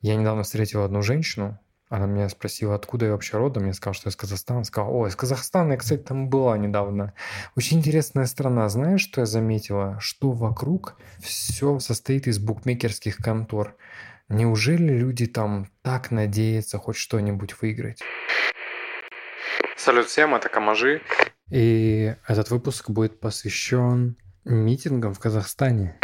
Я недавно встретил одну женщину, она меня спросила, откуда я вообще родом. Я сказал, что я из Казахстана. Сказала, о, из Казахстана я, кстати, там была недавно. Очень интересная страна. Знаешь, что я заметила? Что вокруг все состоит из букмекерских контор. Неужели люди там так надеются хоть что-нибудь выиграть? Салют всем, это Камажи. И этот выпуск будет посвящен митингам в Казахстане.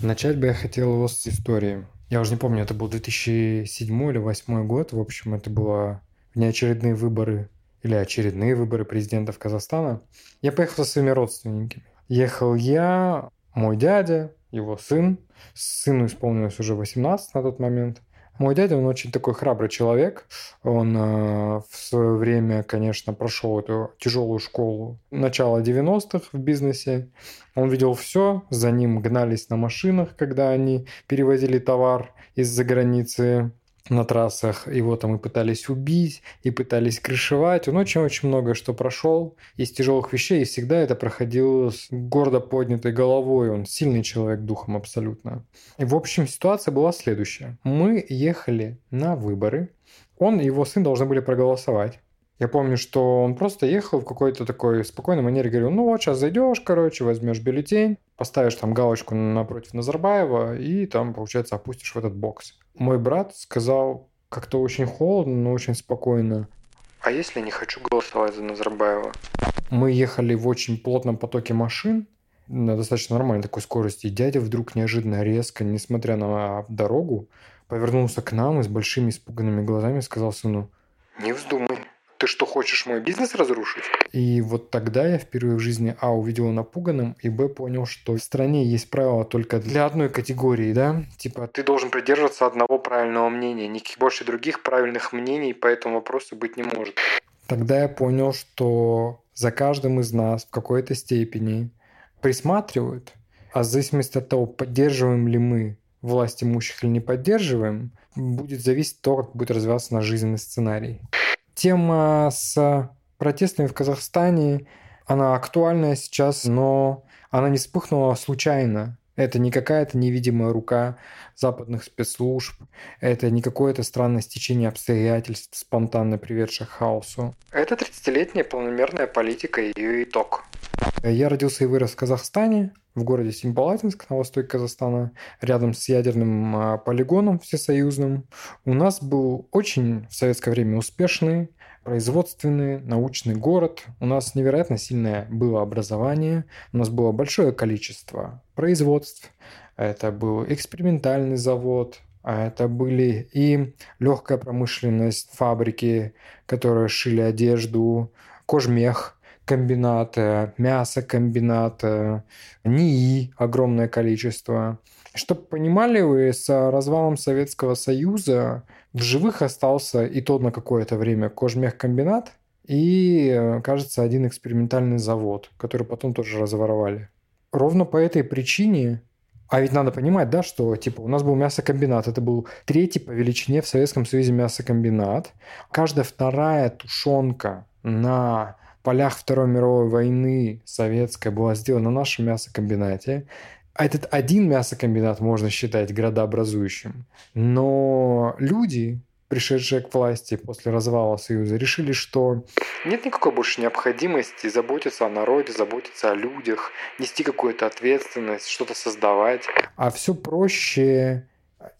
Начать бы я хотел его с истории. Я уже не помню, это был 2007 или 2008 год. В общем, это было внеочередные выборы или очередные выборы президентов Казахстана. Я поехал со своими родственниками. Ехал я, мой дядя, его сын. Сыну исполнилось уже 18 на тот момент. Мой дядя, он очень такой храбрый человек. Он э, в свое время, конечно, прошел эту тяжелую школу начала 90-х в бизнесе. Он видел все, за ним гнались на машинах, когда они перевозили товар из-за границы на трассах. Его там и пытались убить, и пытались крышевать. Он очень-очень много что прошел из тяжелых вещей, и всегда это проходило с гордо поднятой головой. Он сильный человек духом абсолютно. И, в общем, ситуация была следующая. Мы ехали на выборы. Он и его сын должны были проголосовать. Я помню, что он просто ехал в какой-то такой спокойной манере, говорил, ну вот сейчас зайдешь, короче, возьмешь бюллетень, поставишь там галочку напротив Назарбаева и там, получается, опустишь в этот бокс. Мой брат сказал как-то очень холодно, но очень спокойно. А если не хочу голосовать за Назарбаева? Мы ехали в очень плотном потоке машин, на достаточно нормальной такой скорости, и дядя вдруг неожиданно резко, несмотря на дорогу, повернулся к нам и с большими испуганными глазами сказал сыну, «Не вздумай, ты что, хочешь мой бизнес разрушить? И вот тогда я впервые в жизни, а, увидел напуганным, и, б, понял, что в стране есть правила только для одной категории, да? Типа, ты должен придерживаться одного правильного мнения, никаких больше других правильных мнений по этому вопросу быть не может. Тогда я понял, что за каждым из нас в какой-то степени присматривают, а в зависимости от того, поддерживаем ли мы власть имущих или не поддерживаем, будет зависеть то, как будет развиваться наш жизненный сценарий. Тема с протестами в Казахстане, она актуальная сейчас, но она не вспыхнула случайно. Это не какая-то невидимая рука западных спецслужб, это не какое-то странное стечение обстоятельств, спонтанно приведших к хаосу. Это 30-летняя полномерная политика и ее итог. Я родился и вырос в Казахстане, в городе Семипалатинск на востоке Казахстана, рядом с ядерным а, полигоном всесоюзным. У нас был очень в советское время успешный производственный, научный город. У нас невероятно сильное было образование, у нас было большое количество производств. Это был экспериментальный завод, а это были и легкая промышленность, фабрики, которые шили одежду, кожмех, комбината, мясокомбината, НИИ огромное количество. Чтобы понимали вы, с развалом Советского Союза в живых остался и тот на какое-то время кожмехкомбинат и, кажется, один экспериментальный завод, который потом тоже разворовали. Ровно по этой причине а ведь надо понимать, да, что типа у нас был мясокомбинат, это был третий по величине в Советском Союзе мясокомбинат. Каждая вторая тушенка на полях Второй мировой войны советская была сделана на нашем мясокомбинате. А этот один мясокомбинат можно считать градообразующим. Но люди, пришедшие к власти после развала Союза, решили, что нет никакой больше необходимости заботиться о народе, заботиться о людях, нести какую-то ответственность, что-то создавать. А все проще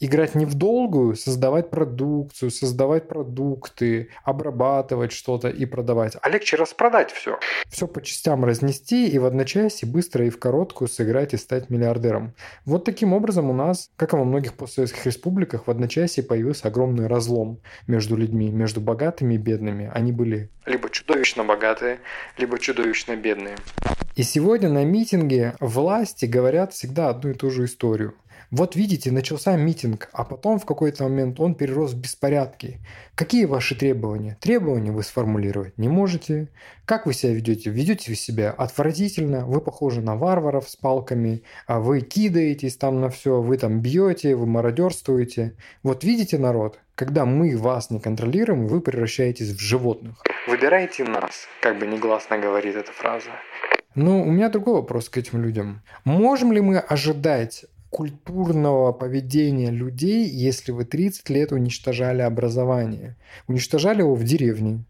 играть не в долгую, создавать продукцию, создавать продукты, обрабатывать что-то и продавать. А легче распродать все. Все по частям разнести и в одночасье быстро и в короткую сыграть и стать миллиардером. Вот таким образом у нас, как и во многих постсоветских республиках, в одночасье появился огромный разлом между людьми, между богатыми и бедными. Они были либо чудовищно богатые, либо чудовищно бедные. И сегодня на митинге власти говорят всегда одну и ту же историю. Вот видите, начался митинг, а потом в какой-то момент он перерос в беспорядки. Какие ваши требования? Требования вы сформулировать не можете. Как вы себя ведете? Ведете вы себя отвратительно, вы похожи на варваров с палками, а вы кидаетесь там на все, вы там бьете, вы мародерствуете. Вот видите, народ, когда мы вас не контролируем, вы превращаетесь в животных. Выбирайте нас, как бы негласно говорит эта фраза. Ну, у меня другой вопрос к этим людям. Можем ли мы ожидать культурного поведения людей, если вы 30 лет уничтожали образование. Уничтожали его в деревне,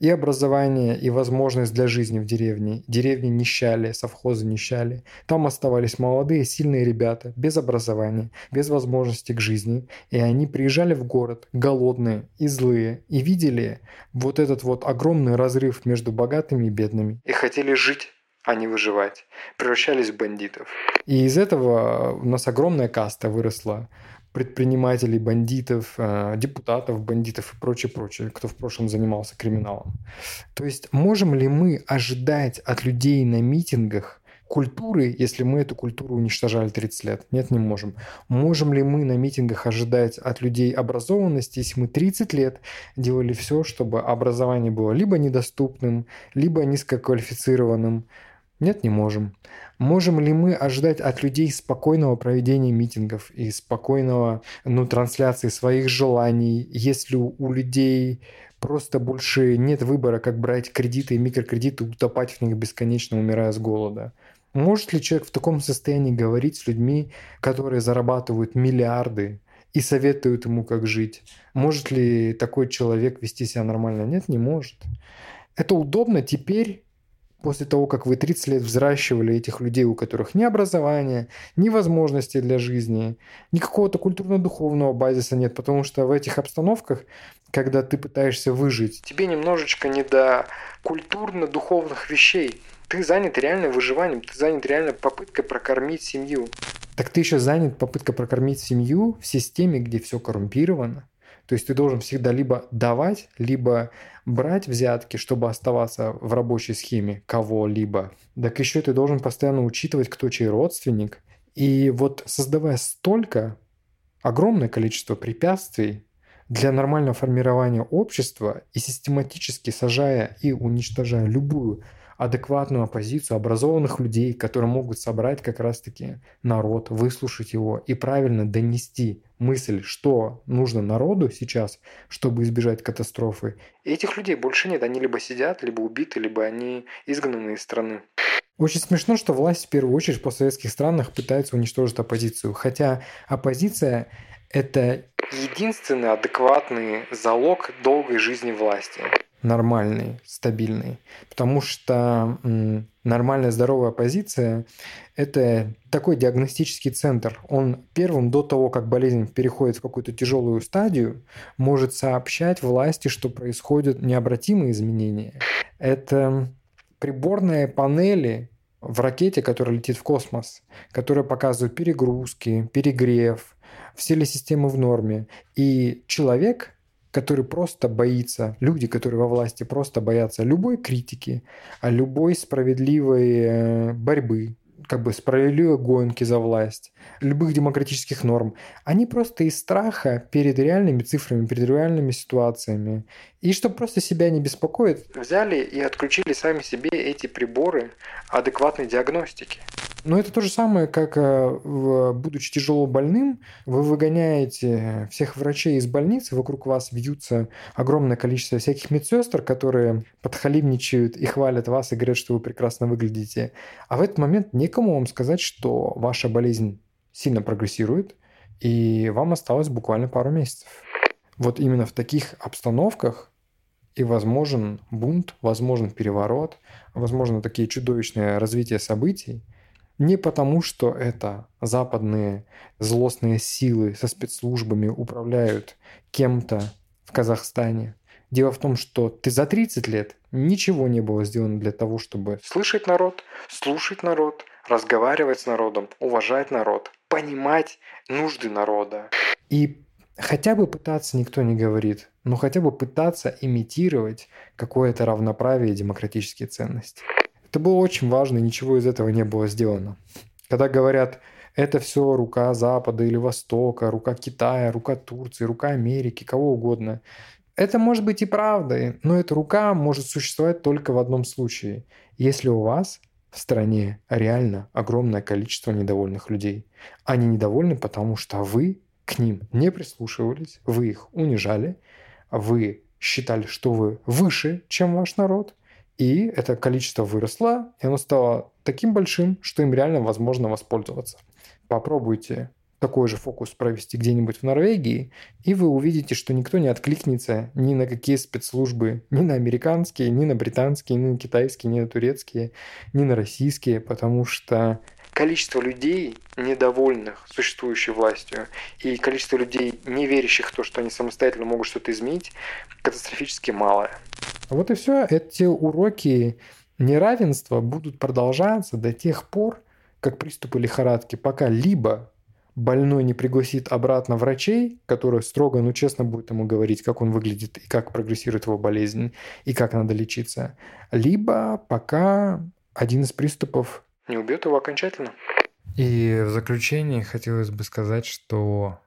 и образование, и возможность для жизни в деревне. Деревни нищали, совхозы нищали. Там оставались молодые, сильные ребята, без образования, без возможности к жизни. И они приезжали в город, голодные и злые, и видели вот этот вот огромный разрыв между богатыми и бедными. И хотели жить а не выживать. Превращались в бандитов. И из этого у нас огромная каста выросла предпринимателей, бандитов, э, депутатов, бандитов и прочее, прочее, кто в прошлом занимался криминалом. То есть можем ли мы ожидать от людей на митингах культуры, если мы эту культуру уничтожали 30 лет? Нет, не можем. Можем ли мы на митингах ожидать от людей образованности, если мы 30 лет делали все, чтобы образование было либо недоступным, либо низкоквалифицированным, нет, не можем. Можем ли мы ожидать от людей спокойного проведения митингов и спокойного ну, трансляции своих желаний, если у людей просто больше нет выбора, как брать кредиты и микрокредиты, утопать в них бесконечно, умирая с голода? Может ли человек в таком состоянии говорить с людьми, которые зарабатывают миллиарды, и советуют ему, как жить. Может ли такой человек вести себя нормально? Нет, не может. Это удобно теперь, после того, как вы 30 лет взращивали этих людей, у которых ни образования, ни возможностей для жизни, ни какого-то культурно-духовного базиса нет, потому что в этих обстановках, когда ты пытаешься выжить, тебе немножечко не до культурно-духовных вещей. Ты занят реально выживанием, ты занят реально попыткой прокормить семью. Так ты еще занят попыткой прокормить семью в системе, где все коррумпировано. То есть ты должен всегда либо давать, либо брать взятки, чтобы оставаться в рабочей схеме кого-либо. Так еще ты должен постоянно учитывать, кто чей родственник. И вот создавая столько, огромное количество препятствий для нормального формирования общества и систематически сажая и уничтожая любую адекватную оппозицию образованных людей, которые могут собрать как раз-таки народ, выслушать его и правильно донести мысль, что нужно народу сейчас, чтобы избежать катастрофы. И этих людей больше нет. Они либо сидят, либо убиты, либо они изгнаны из страны. Очень смешно, что власть в первую очередь в постсоветских странах пытается уничтожить оппозицию. Хотя оппозиция – это единственный адекватный залог долгой жизни власти нормальный, стабильный. Потому что нормальная здоровая позиция – это такой диагностический центр. Он первым до того, как болезнь переходит в какую-то тяжелую стадию, может сообщать власти, что происходят необратимые изменения. Это приборные панели в ракете, которая летит в космос, которые показывают перегрузки, перегрев, все ли системы в норме. И человек – который просто боится, люди, которые во власти просто боятся любой критики, а любой справедливой э, борьбы, как бы справедливой гонки за власть, любых демократических норм. Они просто из страха перед реальными цифрами, перед реальными ситуациями. И чтобы просто себя не беспокоить. Взяли и отключили сами себе эти приборы адекватной диагностики. Но это то же самое, как э, будучи тяжело больным, вы выгоняете всех врачей из больницы, вокруг вас вьются огромное количество всяких медсестр, которые подхалимничают и хвалят вас и говорят, что вы прекрасно выглядите. А в этот момент некому вам сказать, что ваша болезнь сильно прогрессирует, и вам осталось буквально пару месяцев. Вот именно в таких обстановках и возможен бунт, возможен переворот, возможно такие чудовищные развития событий – не потому, что это западные злостные силы со спецслужбами управляют кем-то в Казахстане. Дело в том, что ты за 30 лет ничего не было сделано для того, чтобы слышать народ, слушать народ, разговаривать с народом, уважать народ, понимать нужды народа. И хотя бы пытаться никто не говорит, но хотя бы пытаться имитировать какое-то равноправие и демократические ценности. Это было очень важно, и ничего из этого не было сделано. Когда говорят, это все рука Запада или Востока, рука Китая, рука Турции, рука Америки, кого угодно. Это может быть и правдой, но эта рука может существовать только в одном случае. Если у вас в стране реально огромное количество недовольных людей. Они недовольны, потому что вы к ним не прислушивались, вы их унижали, вы считали, что вы выше, чем ваш народ, и это количество выросло, и оно стало таким большим, что им реально возможно воспользоваться. Попробуйте такой же фокус провести где-нибудь в Норвегии, и вы увидите, что никто не откликнется ни на какие спецслужбы, ни на американские, ни на британские, ни на китайские, ни на турецкие, ни на российские, потому что количество людей, недовольных существующей властью, и количество людей, не верящих в то, что они самостоятельно могут что-то изменить, катастрофически малое. Вот и все. Эти уроки неравенства будут продолжаться до тех пор, как приступы лихорадки, пока либо больной не пригласит обратно врачей, которые строго, но честно будут ему говорить, как он выглядит и как прогрессирует его болезнь, и как надо лечиться. Либо пока один из приступов... Не убьет его окончательно. И в заключение хотелось бы сказать, что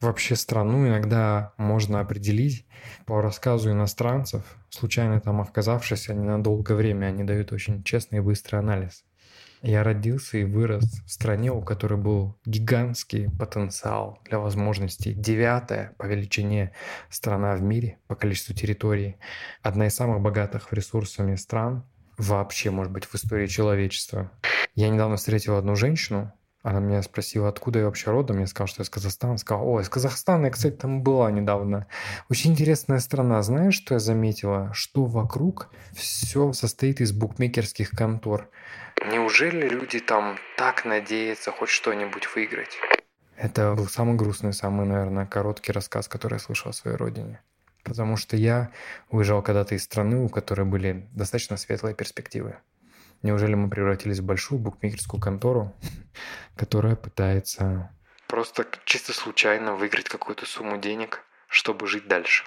вообще страну иногда можно определить по рассказу иностранцев, случайно там оказавшись, они на долгое время, они дают очень честный и быстрый анализ. Я родился и вырос в стране, у которой был гигантский потенциал для возможностей. Девятая по величине страна в мире по количеству территорий. Одна из самых богатых ресурсами стран вообще, может быть, в истории человечества. Я недавно встретил одну женщину, она меня спросила, откуда я вообще родом. Я сказал, что я из Казахстана. Сказала, о, из Казахстана я, кстати, там была недавно. Очень интересная страна. Знаешь, что я заметила? Что вокруг все состоит из букмекерских контор. Неужели люди там так надеются хоть что-нибудь выиграть? Это был самый грустный, самый, наверное, короткий рассказ, который я слышал о своей родине. Потому что я уезжал когда-то из страны, у которой были достаточно светлые перспективы. Неужели мы превратились в большую букмекерскую контору, которая пытается... Просто чисто случайно выиграть какую-то сумму денег, чтобы жить дальше.